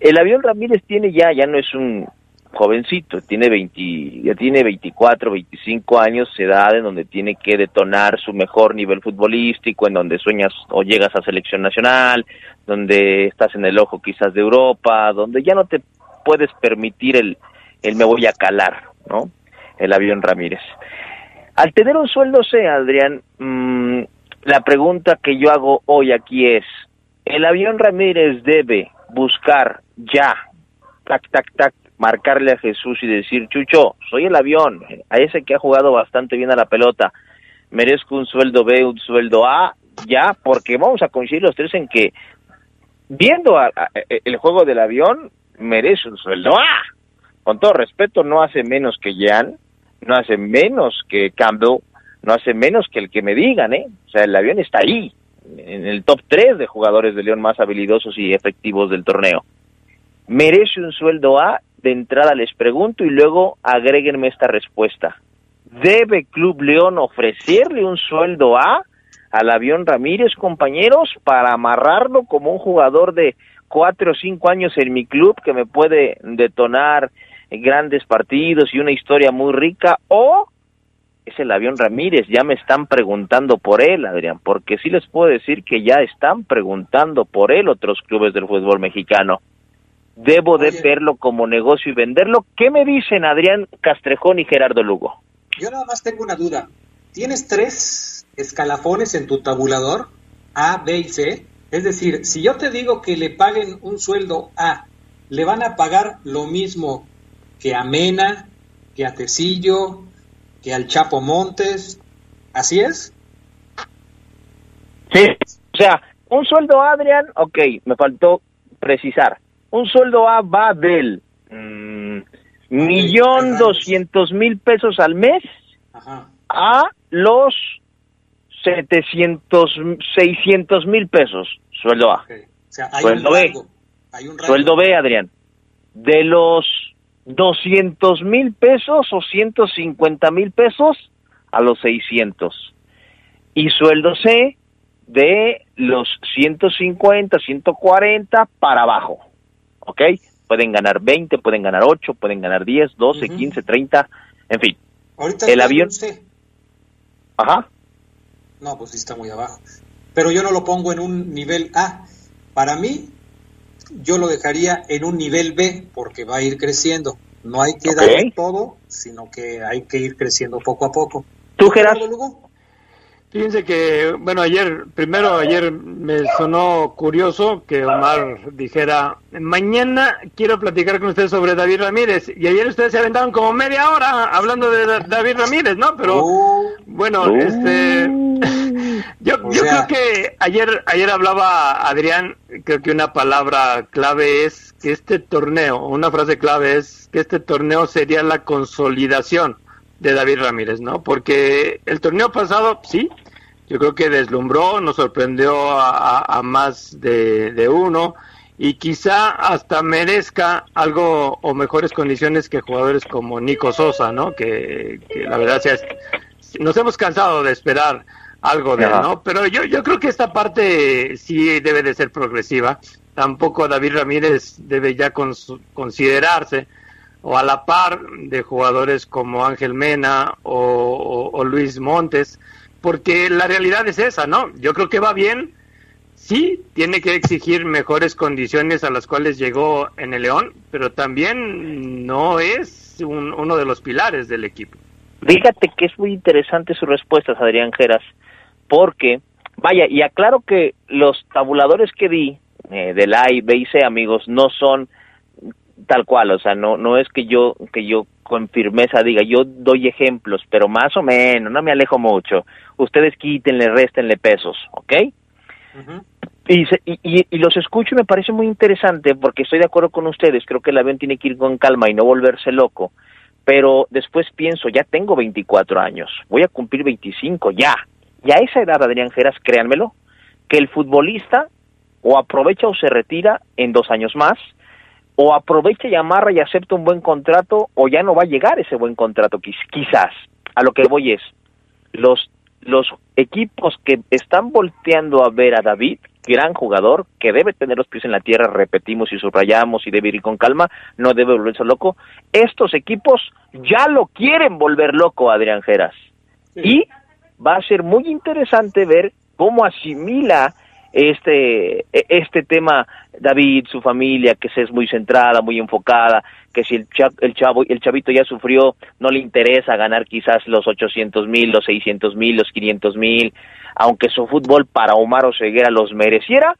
Speaker 6: El avión Ramírez tiene ya, ya no es un jovencito, tiene 20, ya tiene 24, 25 años, edad en donde tiene que detonar su mejor nivel futbolístico, en donde sueñas o llegas a selección nacional, donde estás en el ojo quizás de Europa, donde ya no te puedes permitir el, el me voy a calar, ¿no? El avión Ramírez. Al tener un sueldo C, Adrián, mmm, la pregunta que yo hago hoy aquí es, ¿el avión Ramírez debe buscar ya, tac, tac, tac, marcarle a Jesús y decir, Chucho, soy el avión, a ese que ha jugado bastante bien a la pelota, merezco un sueldo B, un sueldo A, ya, porque vamos a coincidir los tres en que viendo a, el juego del avión, merece un sueldo A. Con todo respeto, no hace menos que Jan, no hace menos que Campbell, no hace menos que el que me digan, ¿eh? O sea, el avión está ahí, en el top 3 de jugadores de León más habilidosos y efectivos del torneo. ¿Merece un sueldo A? De entrada les pregunto y luego agréguenme esta respuesta. ¿Debe Club León ofrecerle un sueldo A al avión Ramírez, compañeros, para amarrarlo como un jugador de cuatro o cinco años en mi club que me puede detonar grandes partidos y una historia muy rica? ¿O es el avión Ramírez, ya me están preguntando por él, Adrián, porque sí les puedo decir que ya están preguntando por él otros clubes del fútbol mexicano. Debo de verlo como negocio y venderlo. ¿Qué me dicen Adrián Castrejón y Gerardo Lugo?
Speaker 1: Yo nada más tengo una duda. ¿Tienes tres escalafones en tu tabulador? A, B y C. Es decir, si yo te digo que le paguen un sueldo A, ¿le van a pagar lo mismo que a Mena, que a Tecillo, que al Chapo Montes. ¿Así es?
Speaker 6: Sí, o sea, un sueldo A, Adrián, ok, me faltó precisar. Un sueldo A va del mm, millón doscientos mil pesos al mes a los setecientos, seiscientos mil pesos. Sueldo A. sueldo B. Sueldo B, Adrián. De los 200 mil pesos o 150 mil pesos a los 600. Y sueldo C de los 150, 140 para abajo. ¿Ok? Pueden ganar 20, pueden ganar 8, pueden ganar 10, 12, 15, 30, en fin. el avión... Ajá.
Speaker 1: No, pues sí está muy abajo. Pero yo no lo pongo en un nivel A. Para mí, yo lo dejaría en un nivel B porque va a ir creciendo. No hay que dar todo, sino que hay que ir creciendo poco a poco.
Speaker 6: ¿Tú, Gerardo?
Speaker 4: Fíjense que, bueno, ayer, primero ayer me sonó curioso que Omar dijera, mañana quiero platicar con ustedes sobre David Ramírez. Y ayer ustedes se aventaron como media hora hablando de David Ramírez, ¿no? Pero, uh. bueno, uh. este, yo, yo creo que ayer, ayer hablaba Adrián, creo que una palabra clave es que este torneo, una frase clave es que este torneo sería la consolidación de David Ramírez, ¿no? Porque el torneo pasado, sí, yo creo que deslumbró, nos sorprendió a, más de, uno y quizá hasta merezca algo o mejores condiciones que jugadores como Nico Sosa, ¿no? Que, la verdad sea, nos hemos cansado de esperar algo de él, ¿no? Pero yo, yo creo que esta parte sí debe de ser progresiva. Tampoco David Ramírez debe ya considerarse o a la par de jugadores como Ángel Mena o, Luis Montes, porque la realidad es esa, ¿no? Yo creo que va bien, sí, tiene que exigir mejores condiciones a las cuales llegó en el León, pero también no es uno de los pilares del equipo.
Speaker 6: Fíjate que es muy interesante su respuesta, Adrián Geras, porque, vaya, y aclaro que los tabuladores que di eh, del A y B y C, amigos, no son tal cual, o sea, no no es que yo que yo con firmeza diga, yo doy ejemplos, pero más o menos, no me alejo mucho. Ustedes quítenle, restenle pesos, ¿ok? y, y, y, los escucho y me parece muy interesante porque estoy de acuerdo con ustedes, creo que el avión tiene que ir con calma y no volverse loco, pero después pienso, ya tengo 24 años, voy a cumplir 25, ya, y a esa edad, Adrián Geras, créanmelo, que el futbolista o aprovecha o se retira en dos años más, o aprovecha y amarra y acepta un buen contrato, o ya no va a llegar ese buen contrato, quizás. A lo que voy es, los, los equipos que están volteando a ver a David, gran jugador, que debe tener los pies en la tierra, repetimos y subrayamos y debe ir con calma, no debe volverse loco, estos equipos ya lo quieren volver loco, Adrián Geras. Y va a ser muy interesante ver cómo asimila este e, este tema David su familia que se es muy centrada muy enfocada que si el, el chavo el chavito ya sufrió no le interesa ganar quizás los 800 mil los 600 mil los 500 mil aunque su fútbol para Omar Oseguera los mereciera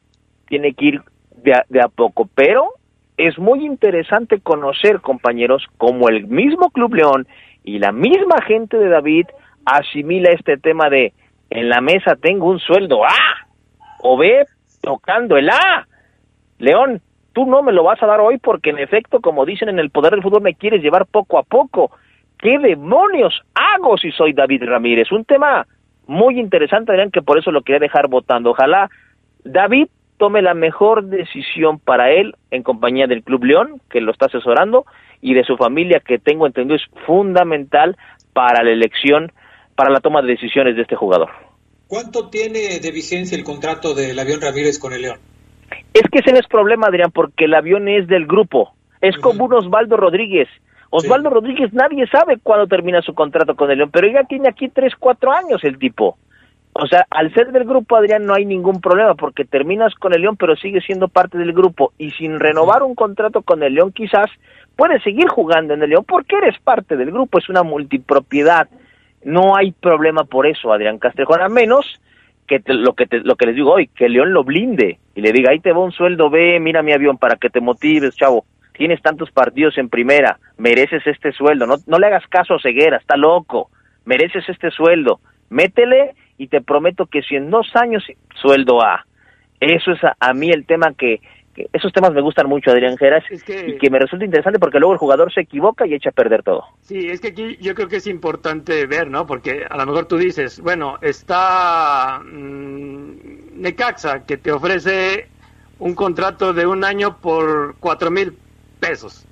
Speaker 6: tiene que ir de de a poco. Pero es muy interesante conocer compañeros como el mismo Club León y la misma gente de David asimila este tema de en la mesa tengo un sueldo A o B tocando el A. León, tú no me lo vas a dar hoy porque en efecto, como dicen en el poder del fútbol, me quieres llevar poco a poco. ¿Qué demonios hago si soy David Ramírez? Un tema muy interesante, Adrián, que por eso lo quería dejar votando. Ojalá David tome la mejor decisión para él en compañía del Club León, que lo está asesorando, y de su familia, que tengo entendido es fundamental para la elección para la toma de decisiones de este jugador.
Speaker 1: ¿Cuánto tiene de vigencia el contrato del avión Ramírez con el León?
Speaker 6: Es que ese no es problema, Adrián, porque el avión es del grupo. Es como un Osvaldo Rodríguez. Osvaldo Rodríguez nadie sabe cuándo termina su contrato con el León, pero ya tiene aquí tres, cuatro años el tipo. O sea, al ser del grupo, Adrián, no hay ningún problema porque terminas con el León, pero sigue siendo parte del grupo y sin renovar un contrato con el León quizás puedes seguir jugando en el León porque eres parte del grupo, es una multipropiedad. No hay problema por eso, Adrián Castrejón, a menos que lo que lo que les digo hoy, que León lo blinde y le diga, ahí te va un sueldo, ve, mira mi avión para que te motives, chavo. Tienes tantos partidos en primera, mereces este sueldo, no, no le hagas caso a Ceguera, está loco, mereces este sueldo, métele y te prometo que si en dos años sueldo A. Eso es a mí el tema que, esos temas me gustan mucho, Adrián Geras, y que me resulta interesante porque luego el jugador se equivoca y echa a perder todo.
Speaker 4: Sí, es que aquí yo creo que es importante ver, ¿no? Porque a lo mejor tú dices, bueno, está mm, Necaxa que te ofrece un contrato de un año por cuatro mil pesos.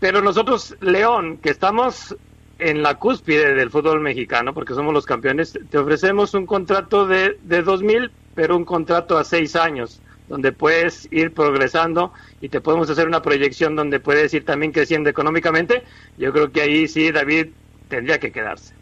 Speaker 4: Pero nosotros, León, que estamos en la cúspide del fútbol mexicano, porque somos los campeones, te ofrecemos un contrato de, de dos mil, pero un contrato a seis años donde puedes ir progresando y te podemos hacer una proyección donde puedes ir también creciendo económicamente, yo creo que ahí sí David tendría que quedarse.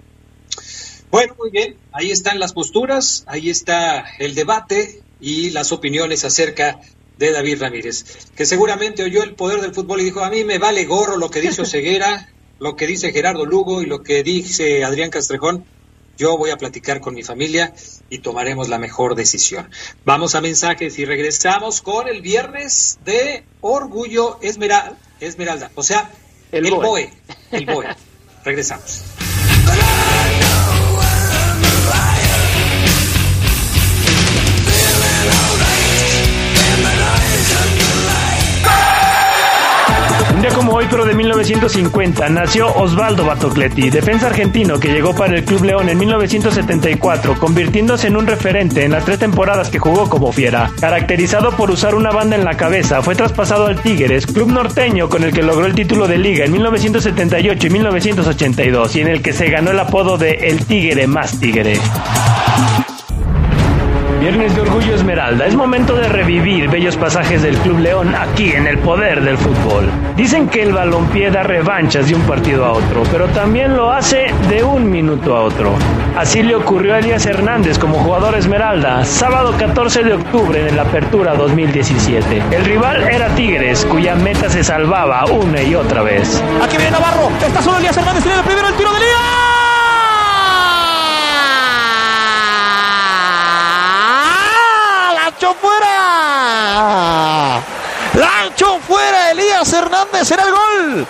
Speaker 1: Bueno, muy bien, ahí están las posturas, ahí está el debate y las opiniones acerca de David Ramírez, que seguramente oyó el poder del fútbol y dijo, a mí me vale gorro lo que dice Oseguera, lo que dice Gerardo Lugo y lo que dice Adrián Castrejón, yo voy a platicar con mi familia y tomaremos la mejor decisión. Vamos a mensajes y regresamos con el viernes de Orgullo Esmeralda, Esmeralda o sea, el, el BOE. El BOE. regresamos.
Speaker 4: Día como hoy, pero de 1950, nació Osvaldo Batocletti, defensa argentino que llegó para el Club León en 1974, convirtiéndose en un referente en las tres temporadas que jugó como fiera. Caracterizado por usar una banda en la cabeza, fue traspasado al Tigres, club norteño con el que logró el título de liga en 1978 y 1982 y en el que se ganó el apodo de El Tigre más Tigre. Viernes de Orgullo Esmeralda. Es momento de revivir bellos pasajes del Club León aquí en el poder del fútbol. Dicen que el balompié da revanchas de un partido a otro, pero también lo hace de un minuto a otro. Así le ocurrió a Elías Hernández como jugador Esmeralda, sábado 14 de octubre en la Apertura 2017. El rival era Tigres, cuya meta se salvaba una y otra vez.
Speaker 8: Aquí viene Navarro, está solo Elías Hernández, tiene el primero el tiro de Elías. ¡La fuera! Elías Hernández era el gol.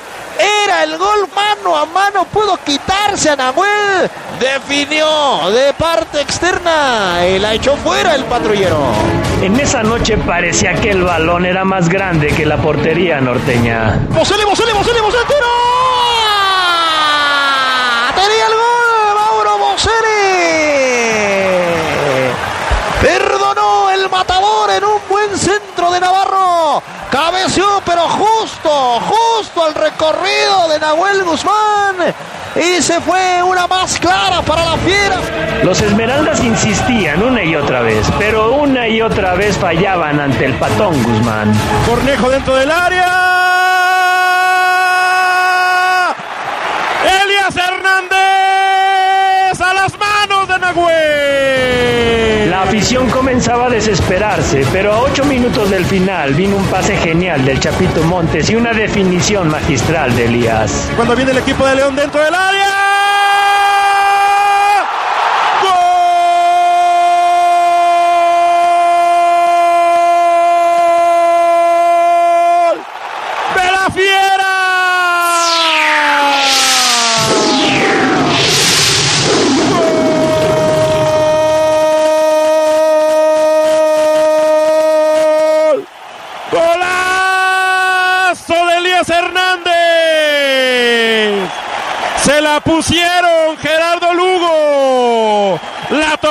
Speaker 8: Era el gol mano a mano. Pudo quitarse a Nahuel. Definió de parte externa. Y la echó fuera el patrullero.
Speaker 4: En esa noche parecía que el balón era más grande que la portería norteña.
Speaker 8: ¡Bosele, Bosele, Bosele, Bosele! ¡Tiro! ¡Tenía el gol! ¡Mauro Bosele! Perdonó el matador en un buen centro de Navarro. Cabeció, pero justo, justo al recorrido de Nahuel Guzmán. Y se fue una más clara para la fiera.
Speaker 4: Los Esmeraldas insistían una y otra vez, pero una y otra vez fallaban ante el patón Guzmán.
Speaker 8: Cornejo dentro del área. Elias Hernández a las manos de Nahuel.
Speaker 4: La afición comenzaba a desesperarse, pero a ocho minutos del final vino un pase genial del Chapito Montes y una definición magistral de Elías.
Speaker 8: Cuando viene el equipo de León dentro del área.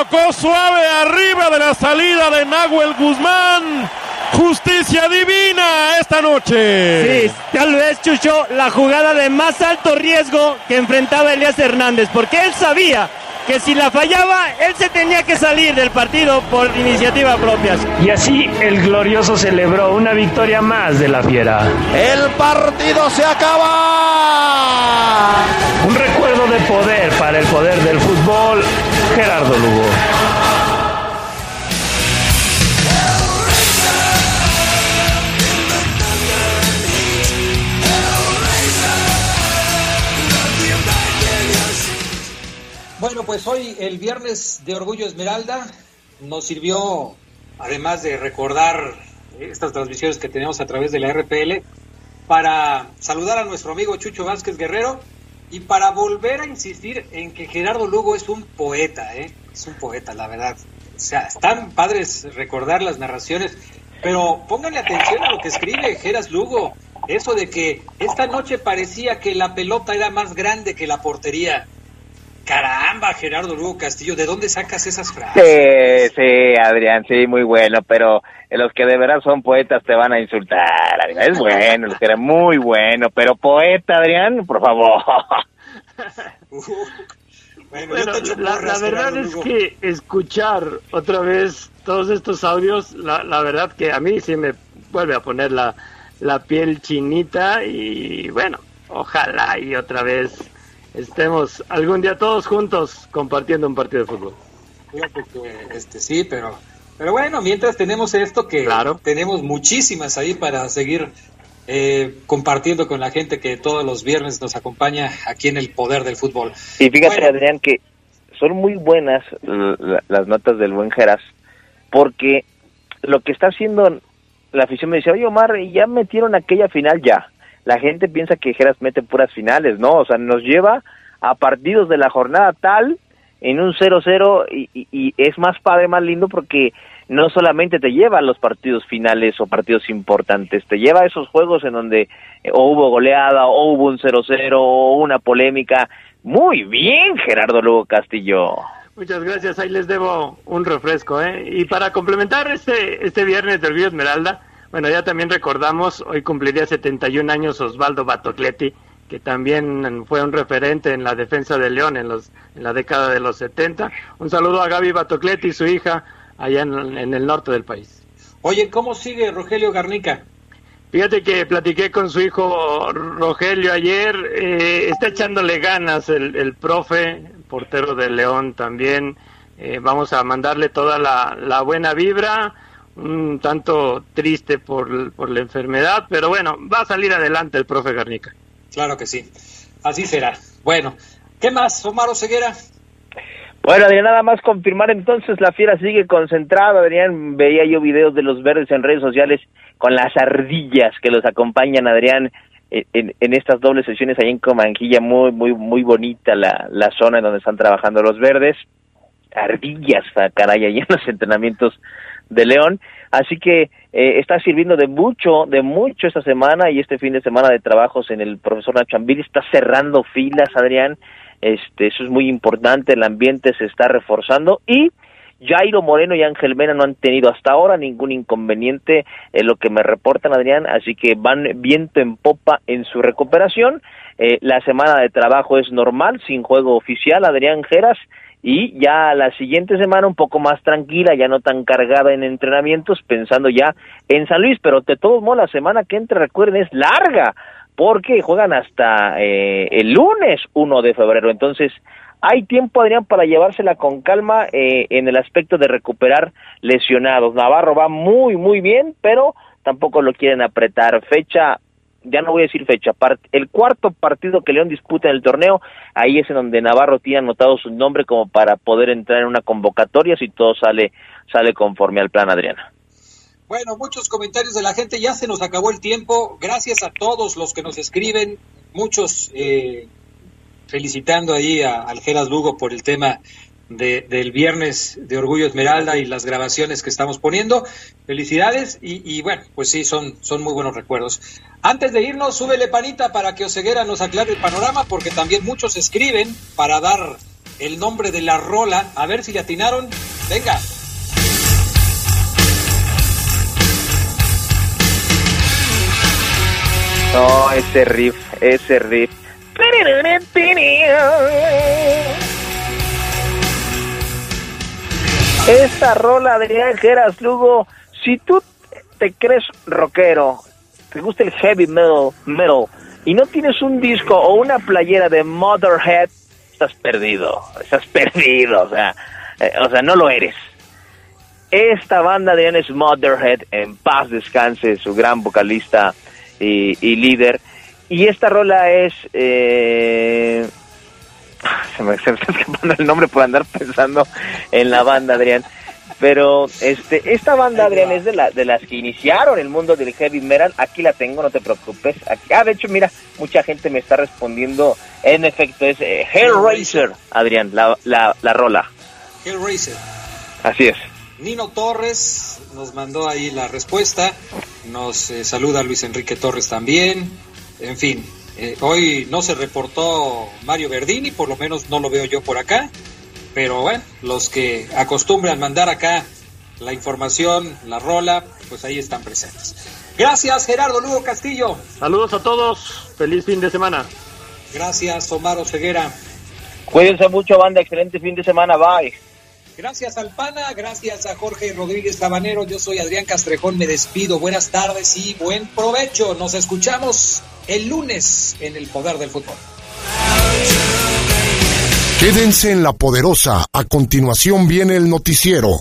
Speaker 8: Tocó suave arriba de la salida de Nahuel Guzmán. Justicia divina esta noche.
Speaker 7: Sí, tal vez Chucho la jugada de más alto riesgo que enfrentaba Elías Hernández, porque él sabía que si la fallaba, él se tenía que salir del partido por iniciativa propia.
Speaker 4: Y así el glorioso celebró una victoria más de la fiera.
Speaker 8: El partido se acaba.
Speaker 4: Un recuerdo de poder para el poder del fútbol, Gerardo Lugo.
Speaker 1: Bueno, pues hoy el viernes de Orgullo Esmeralda nos sirvió, además de recordar estas transmisiones que tenemos a través de la RPL, para saludar a nuestro amigo Chucho Vázquez Guerrero y para volver a insistir en que Gerardo Lugo es un poeta, ¿eh? es un poeta, la verdad. O sea, están padres recordar las narraciones, pero pónganle atención a lo que escribe Geras Lugo. Eso de que esta noche parecía que la pelota era más grande que la portería. Caramba, Gerardo Lugo Castillo, ¿de dónde sacas esas frases?
Speaker 6: Sí, sí, Adrián, sí, muy bueno, pero los que de verdad son poetas te van a insultar, Adrián. Es bueno, los que era muy bueno, pero poeta, Adrián, por favor.
Speaker 1: Bueno,
Speaker 7: Bueno, la, la verdad
Speaker 1: Gerardo
Speaker 7: es
Speaker 1: Lugo.
Speaker 7: que escuchar otra vez todos estos audios, la, la verdad que a mí sí me vuelve a poner la, la piel chinita y bueno, ojalá y otra vez estemos algún día todos juntos compartiendo un partido de fútbol.
Speaker 1: Fíjate que, este, sí, pero, pero bueno, mientras tenemos esto que
Speaker 7: Claro.
Speaker 1: tenemos muchísimas ahí para seguir eh, compartiendo con la gente que todos los viernes nos acompaña aquí en el poder del fútbol.
Speaker 6: Y fíjate,
Speaker 1: Bueno.
Speaker 6: Adrián, que son muy buenas las notas del buen Geras, porque lo que está haciendo la afición me dice, oye Omar, ya metieron aquella final ya. La gente piensa que Geras mete puras finales, ¿no? O sea, nos lleva a partidos de la jornada tal en un 0-0 y, es más padre, más lindo porque no solamente te lleva a los partidos finales o partidos importantes, te lleva a esos juegos en donde eh, o hubo goleada o hubo un 0-0 o una polémica. Muy bien, Gerardo Lugo Castillo.
Speaker 7: Muchas gracias, ahí les debo un refresco, ¿eh? Y para complementar este, este viernes de Orgullo Esmeralda, bueno, ya también recordamos, hoy cumpliría 71 años Osvaldo Batocletti, que también fue un referente en la defensa de León en, los, en la década de los 70. Un saludo a Gaby Batocletti y su hija allá en, en el norte del país.
Speaker 1: Oye, ¿cómo sigue Rogelio Garnica?
Speaker 7: Fíjate que platiqué con su hijo Rogelio ayer, eh, está echándole ganas el, el, profe, portero de León también. Eh, vamos a mandarle toda la, la, buena vibra, un tanto triste por, por, la enfermedad, pero bueno, va a salir adelante el profe Garnica.
Speaker 1: Claro que sí, así será. Bueno, ¿qué más, Omar Ceguera?
Speaker 6: Bueno, Adrián, nada más confirmar entonces, la fiera sigue concentrada, Adrián, veía yo videos de los verdes en redes sociales con las ardillas que los acompañan, Adrián, en, en estas dobles sesiones ahí en Comanquilla, muy, muy, muy bonita la, la zona en donde están trabajando los verdes, ardillas, caray, ahí en los entrenamientos de León, así que eh, está sirviendo de mucho, de mucho esta semana y este fin de semana de trabajos en el profesor Nacho Ambili está cerrando filas, Adrián, este, eso es muy importante, el ambiente se está reforzando y Jairo Moreno y Ángel Mena no han tenido hasta ahora ningún inconveniente en lo que me reportan Adrián, así que van viento en popa en su recuperación. Eh, la semana de trabajo es normal, sin juego oficial, Adrián Geras, y ya la siguiente semana un poco más tranquila, ya no tan cargada en entrenamientos, pensando ya en San Luis, pero de todos modos la semana que entra, recuerden, es larga, porque juegan hasta eh, el lunes 1 de febrero. Entonces, hay tiempo, Adrián, para llevársela con calma eh, en el aspecto de recuperar lesionados. Navarro va muy, muy bien, pero tampoco lo quieren apretar. Fecha, ya no voy a decir fecha, el cuarto partido que León disputa en el torneo, ahí es en donde Navarro tiene anotado su nombre como para poder entrar en una convocatoria si todo sale, sale conforme al plan, Adriana.
Speaker 1: Bueno, muchos comentarios de la gente, ya se nos acabó el tiempo. Gracias a todos los que nos escriben, muchos eh, felicitando ahí a Algeras Lugo por el tema de, del viernes de Orgullo Esmeralda y las grabaciones que estamos poniendo. Felicidades y, bueno, pues sí, son, son muy buenos recuerdos. Antes de irnos, súbele panita para que Oseguera nos aclare el panorama, porque también muchos escriben para dar el nombre de la rola. A ver si le atinaron. Venga.
Speaker 6: No, ese riff, ese riff. Esta rola, Adrián Geras Lugo, si tú te crees rockero, te gusta el heavy metal, metal, y no tienes un disco o una playera de Motherhead, estás perdido, estás perdido, o sea, eh, o sea, no lo eres. Esta banda de es Motherhead, en paz descanse, su gran vocalista y, y líder. Y esta rola es... Eh... Se, me, se me está escapando el nombre por andar pensando en la banda, Adrián. Pero este, esta banda, Adrián, es de, la, de las que iniciaron el mundo del heavy metal. Aquí la tengo, no te preocupes. Aquí, ah, de hecho, mira, mucha gente me está respondiendo. En efecto, es eh, Hellraiser, Adrián, la, la, la rola.
Speaker 1: Hellraiser.
Speaker 6: Así es.
Speaker 1: Nino Torres nos mandó ahí la respuesta. Nos eh, saluda Luis Enrique Torres también. En fin, eh, hoy no se reportó Mario Verdini, por lo menos no lo veo yo por acá. Pero bueno, los que acostumbran mandar acá la información, la rola, pues ahí están presentes. Gracias, Gerardo Lugo Castillo.
Speaker 7: Saludos a todos. Feliz fin de semana.
Speaker 1: Gracias, Omar Ceguera.
Speaker 6: Cuídense mucho, banda. Excelente fin de semana. Bye.
Speaker 1: Gracias al PANA, gracias a Jorge Rodríguez Tabanero, yo soy Adrián Castrejón, me despido, buenas tardes y buen provecho. Nos escuchamos el lunes en el Poder del Fútbol.
Speaker 9: Quédense en la poderosa, a continuación viene el noticiero.